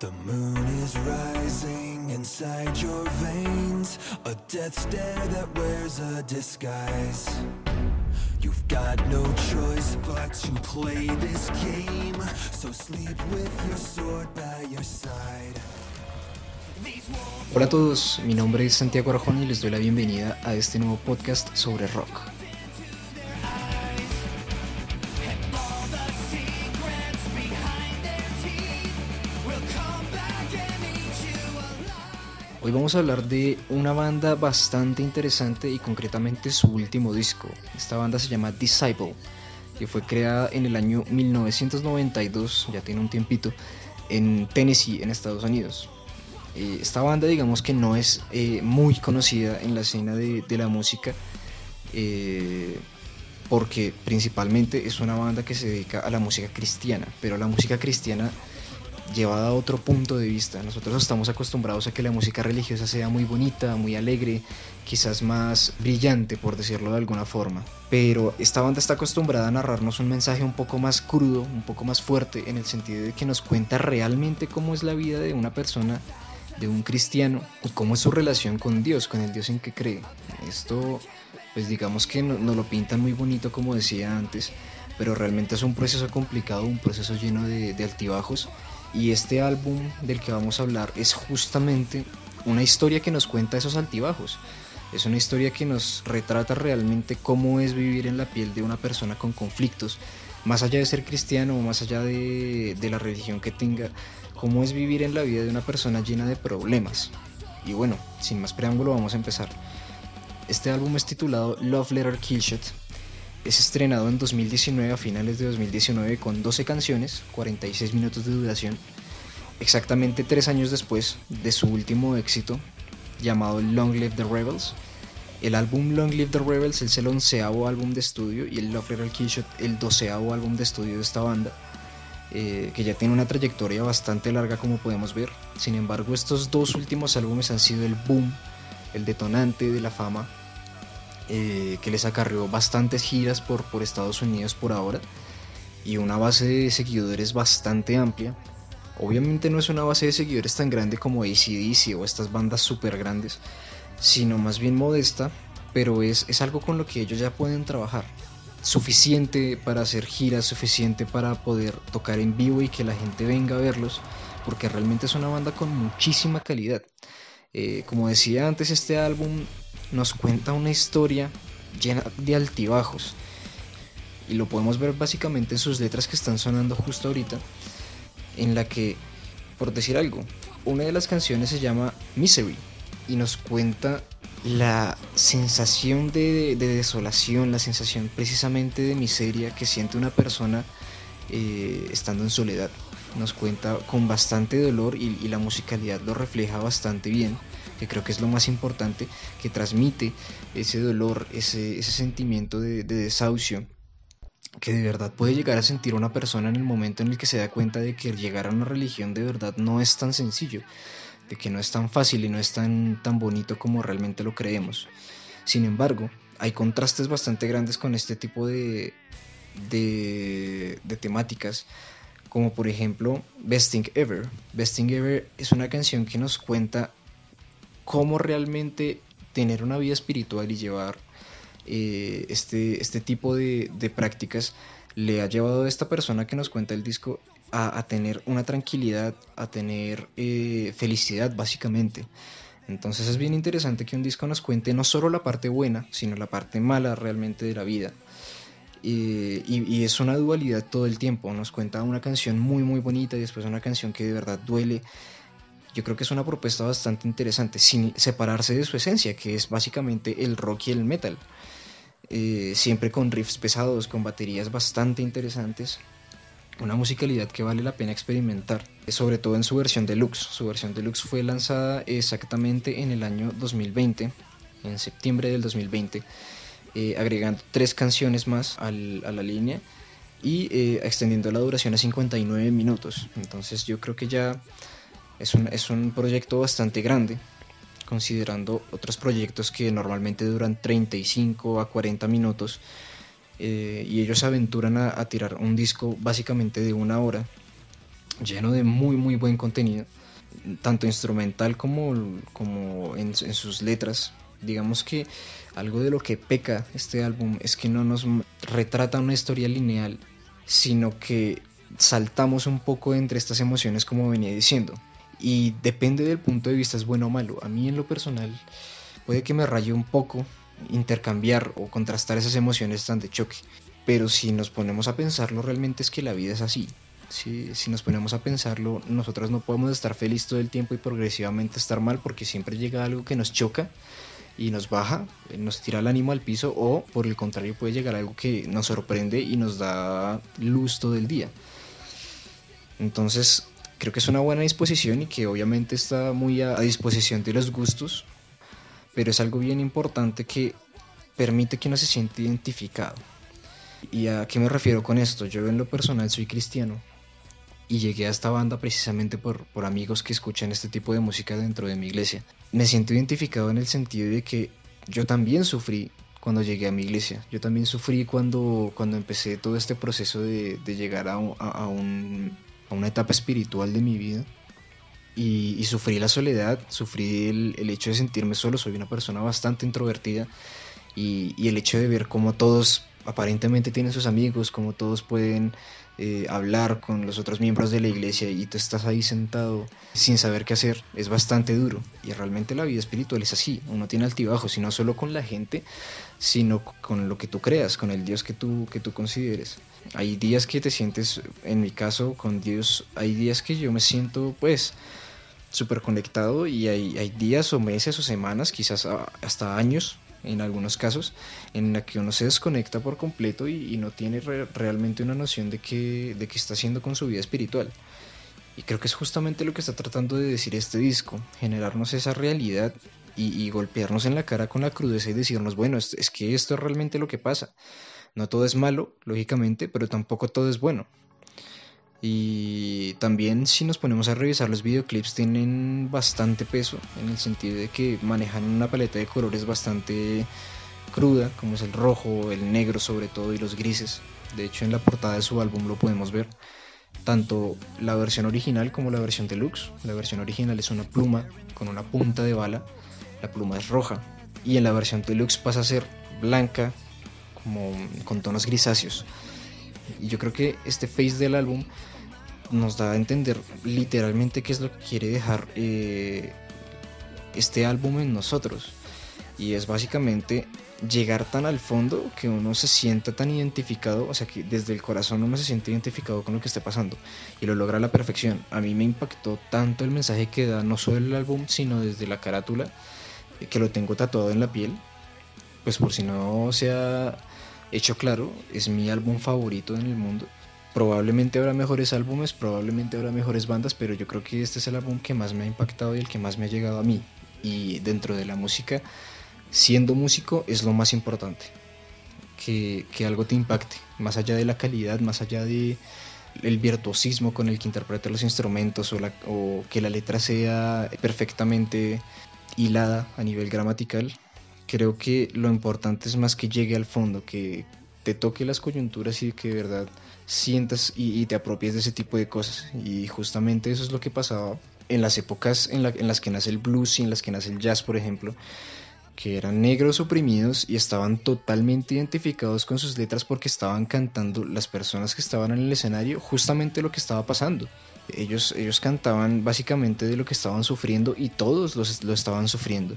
The moon is rising inside your veins, a death stare that wears a disguise. You've got no choice but to play this game, so sleep with your sword by your side. Hola a todos, mi nombre es Santiago Arjona y les doy la bienvenida a este nuevo podcast sobre rock. Hoy vamos a hablar de una banda bastante interesante y concretamente su último disco. Esta banda se llama Disciple, que fue creada en el año 1992, ya tiene un tiempito, en Tennessee, en Estados Unidos. Eh, esta banda digamos que no es eh, muy conocida en la escena de, la música, eh, porque principalmente es una banda que se dedica a la música cristiana, pero la música cristiana llevada a otro punto de vista. Nosotros estamos acostumbrados a que la música religiosa sea muy bonita, muy alegre, quizás más brillante, por decirlo de alguna forma. Pero esta banda está acostumbrada a narrarnos un mensaje un poco más crudo, un poco más fuerte, en el sentido de que nos cuenta realmente cómo es la vida de una persona, de un cristiano, y cómo es su relación con Dios, con el Dios en que cree. Esto, pues digamos que nos no lo pintan muy bonito, como decía antes, pero realmente es un proceso complicado, un proceso lleno de, de altibajos y este álbum del que vamos a hablar es justamente una historia que nos cuenta esos altibajos. Es una historia que nos retrata realmente cómo es vivir en la piel de una persona con conflictos, más allá de ser cristiano o más allá de, la religión que tenga, cómo es vivir en la vida de una persona llena de problemas. Y bueno, sin más preámbulo vamos a empezar. Este álbum es titulado Love Letter Killshot es estrenado en 2019, a finales de 2019, con 12 canciones, 46 minutos de duración, exactamente tres años después de su último éxito, llamado Long Live the Rebels. El álbum Long Live the Rebels es el onceavo álbum de estudio y el Love Letter el doceavo álbum de estudio de esta banda, eh, que ya tiene una trayectoria bastante larga como podemos ver. Sin embargo, estos dos últimos álbumes han sido el boom, el detonante de la fama eh, que les acarreó bastantes giras por, por Estados Unidos por ahora y una base de seguidores bastante amplia. Obviamente no es una base de seguidores tan grande como ACDC o estas bandas súper grandes, sino más bien modesta, pero es, es algo con lo que ellos ya pueden trabajar. Suficiente para hacer giras, suficiente para poder tocar en vivo y que la gente venga a verlos, porque realmente es una banda con muchísima calidad. Eh, como decía antes, este álbum nos cuenta una historia llena de altibajos. Y lo podemos ver básicamente en sus letras que están sonando justo ahorita, en la que, por decir algo, una de las canciones se llama Misery y nos cuenta la sensación de, desolación, la sensación precisamente de miseria que siente una persona eh, estando en soledad. Nos cuenta con bastante dolor y la musicalidad lo refleja bastante bien que creo que es lo más importante, que transmite ese dolor, ese, sentimiento de, desahucio que de verdad puede llegar a sentir una persona en el momento en el que se da cuenta de que llegar a una religión de verdad no es tan sencillo, de que no es tan fácil y no es tan, tan bonito como realmente lo creemos. Sin embargo, hay contrastes bastante grandes con este tipo de, de, de temáticas, como por ejemplo Best Thing Ever. Best Thing Ever es una canción que nos cuenta cómo realmente tener una vida espiritual y llevar eh, este, este tipo de, prácticas le ha llevado a esta persona que nos cuenta el disco a, tener una tranquilidad, a tener eh, felicidad básicamente. Entonces es bien interesante que un disco nos cuente no solo la parte buena, sino la parte mala realmente de la vida. y, y, es una dualidad todo el tiempo. Nos cuenta una canción muy muy bonita y después una canción que de verdad duele yo creo que es una propuesta bastante interesante, sin separarse de su esencia, que es básicamente el rock y el metal. Eh, siempre con riffs pesados, con baterías bastante interesantes. Una musicalidad que vale la pena experimentar, sobre todo en su versión deluxe. Su versión deluxe fue lanzada exactamente en el año 2020, en septiembre del 2020, eh, agregando tres canciones más a la línea y eh, extendiendo la duración a 59 minutos. Entonces yo creo que ya es un, es un proyecto bastante grande, considerando otros proyectos que normalmente duran 35 a 40 minutos. Eh, y ellos se aventuran a, tirar un disco básicamente de una hora. lleno de muy muy buen contenido, tanto instrumental como, como en, en sus letras. Digamos que algo de lo que peca este álbum es que no nos retrata una historia lineal, sino que saltamos un poco entre estas emociones como venía diciendo. Y depende del punto de vista es bueno o malo. A mí en lo personal puede que me raye un poco intercambiar o contrastar esas emociones tan de choque. Pero si nos ponemos a pensarlo, realmente es que la vida es así. Si, si nos ponemos a pensarlo, nosotros no podemos estar felices todo el tiempo y progresivamente estar mal porque siempre llega algo que nos choca y nos baja, nos tira el ánimo al piso o por el contrario puede llegar algo que nos sorprende y nos da luz todo el día. Entonces creo que es una buena disposición y que obviamente está muy a, disposición de los gustos, pero es algo bien importante que permite que uno se siente identificado. ¿Y a qué me refiero con esto? Yo en lo personal soy cristiano y llegué a esta banda precisamente por, por amigos que escuchan este tipo de música dentro de mi iglesia. Me siento identificado en el sentido de que yo también sufrí cuando llegué a mi iglesia. Yo también sufrí cuando, cuando empecé todo este proceso de, de llegar a, a, un, a, una etapa espiritual de mi vida. Y, sufrí la soledad, sufrí el, el, hecho de sentirme solo. Soy una persona bastante introvertida. Y, y el hecho de ver cómo todos aparentemente tienen sus amigos, como todos pueden eh, hablar con los otros miembros de la iglesia y tú estás ahí sentado sin saber qué hacer, es bastante duro. Y realmente la vida espiritual es así, uno tiene altibajos y no solo con la gente, sino con lo que tú creas, con el Dios que tú, que tú consideres. Hay días que te sientes, en mi caso, con Dios, hay días que yo me siento pues súper conectado y hay, hay días o meses o semanas, quizás hasta años, en algunos casos, en la que uno se desconecta por completo y, no tiene realmente una noción de qué, de qué está haciendo con su vida espiritual. Y creo que es justamente lo que está tratando de decir este disco, generarnos esa realidad y, golpearnos en la cara con la crudeza y decirnos, bueno, es, es que esto es realmente lo que pasa. No todo es malo, lógicamente, pero tampoco todo es bueno. Y también si nos ponemos a revisar los videoclips tienen bastante peso en el sentido de que manejan una paleta de colores bastante cruda, como es el rojo, el negro sobre todo y los grises. De hecho en la portada de su álbum lo podemos ver. Tanto la versión original como la versión deluxe. La versión original es una pluma con una punta de bala. La pluma es roja. Y en la versión deluxe pasa a ser blanca, como con tonos grisáceos. Y yo creo que este face del álbum nos da a entender literalmente qué es lo que quiere dejar eh, este álbum en nosotros. Y es básicamente llegar tan al fondo que uno se sienta tan identificado, o sea que desde el corazón uno se siente identificado con lo que esté pasando y lo logra a la perfección. A mí me impactó tanto el mensaje que da no solo el álbum, sino desde la carátula, que lo tengo tatuado en la piel. Pues por si no se ha hecho claro, es mi álbum favorito en el mundo probablemente habrá mejores álbumes, probablemente habrá mejores bandas, pero yo creo que este es el álbum que más me ha impactado y el que más me ha llegado a mí. Y dentro de la música, siendo músico es lo más importante. Que, que algo te impacte, más allá de la calidad, más allá de el virtuosismo con el que interpreta los instrumentos o, o que la letra sea perfectamente hilada a nivel gramatical. Creo que lo importante es más que llegue al fondo, que te toque las coyunturas y que de verdad sientas y, te apropies de ese tipo de cosas. Y justamente eso es lo que pasaba en las épocas en, las que nace el blues y en las que nace el jazz, por ejemplo, que eran negros oprimidos y estaban totalmente identificados con sus letras porque estaban cantando las personas que estaban en el escenario justamente lo que estaba pasando. Ellos, ellos cantaban básicamente de lo que estaban sufriendo y todos los, lo estaban sufriendo.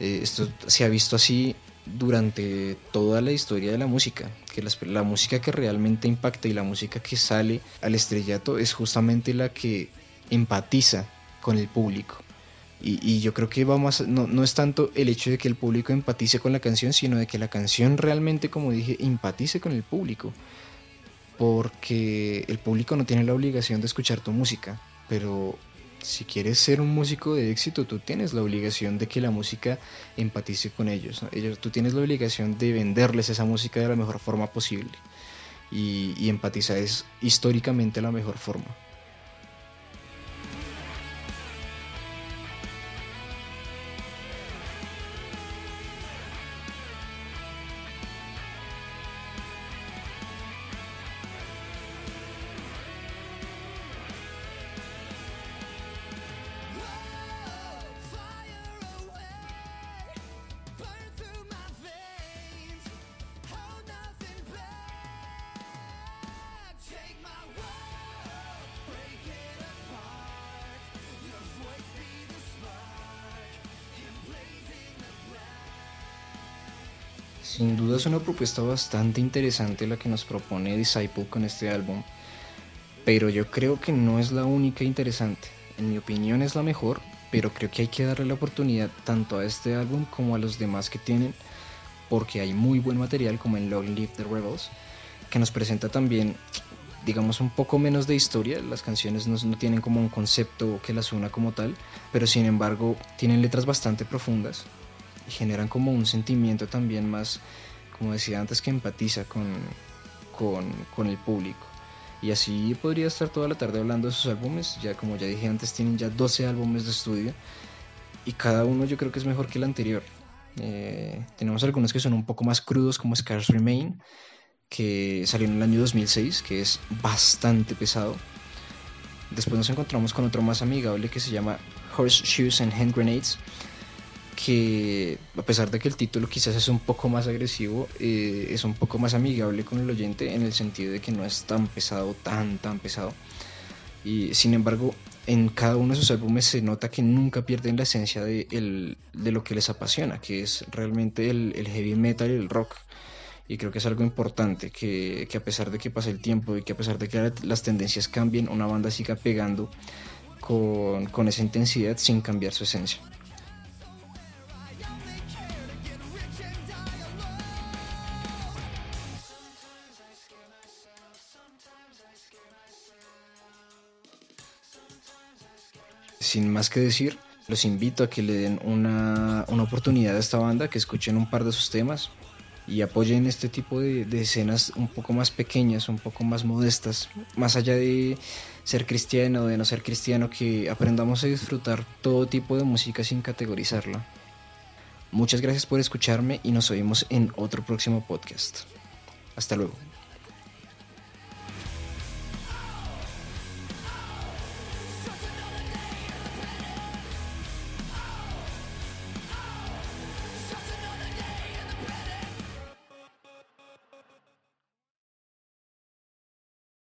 Eh, esto se ha visto así durante toda la historia de la música, que la, música que realmente impacta y la música que sale al estrellato es justamente la que empatiza con el público. Y, yo creo que vamos no, no, es tanto el hecho de que el público empatice con la canción, sino de que la canción realmente, como dije, empatice con el público. Porque el público no tiene la obligación de escuchar tu música, pero si quieres ser un músico de éxito, tú tienes la obligación de que la música empatice con ellos. tú tienes la obligación de venderles esa música de la mejor forma posible. Y, y empatizar es históricamente la mejor forma. Sin duda es una propuesta bastante interesante la que nos propone Disciple con este álbum, pero yo creo que no es la única interesante. En mi opinión es la mejor, pero creo que hay que darle la oportunidad tanto a este álbum como a los demás que tienen, porque hay muy buen material como en Long Live the Rebels, que nos presenta también, digamos, un poco menos de historia. Las canciones no, no tienen como un concepto que las una como tal, pero sin embargo tienen letras bastante profundas y generan como un sentimiento también más, como decía antes, que empatiza con, con, el público. Y así podría estar toda la tarde hablando de sus álbumes. Ya como ya dije antes, tienen ya 12 álbumes de estudio. Y cada uno yo creo que es mejor que el anterior. Eh, tenemos algunos que son un poco más crudos, como Scars Remain, que salió en el año 2006, que es bastante pesado. Después nos encontramos con otro más amigable que se llama Horseshoes and Hand Grenades, que a pesar de que el título quizás es un poco más agresivo, eh, es un poco más amigable con el oyente en el sentido de que no es tan pesado, tan, tan pesado. Y sin embargo, en cada uno de sus álbumes se nota que nunca pierden la esencia de, el, de lo que les apasiona, que es realmente el, el, heavy metal y el rock. Y creo que es algo importante, que, que a pesar de que pase el tiempo y que a pesar de que las tendencias cambien, una banda siga pegando con, con esa intensidad sin cambiar su esencia. Sin más que decir, los invito a que le den una, una, oportunidad a esta banda, que escuchen un par de sus temas y apoyen este tipo de, escenas un poco más pequeñas, un poco más modestas, más allá de ser cristiano o de no ser cristiano, que aprendamos a disfrutar todo tipo de música sin categorizarla. Muchas gracias por escucharme y nos oímos en otro próximo podcast. Hasta luego.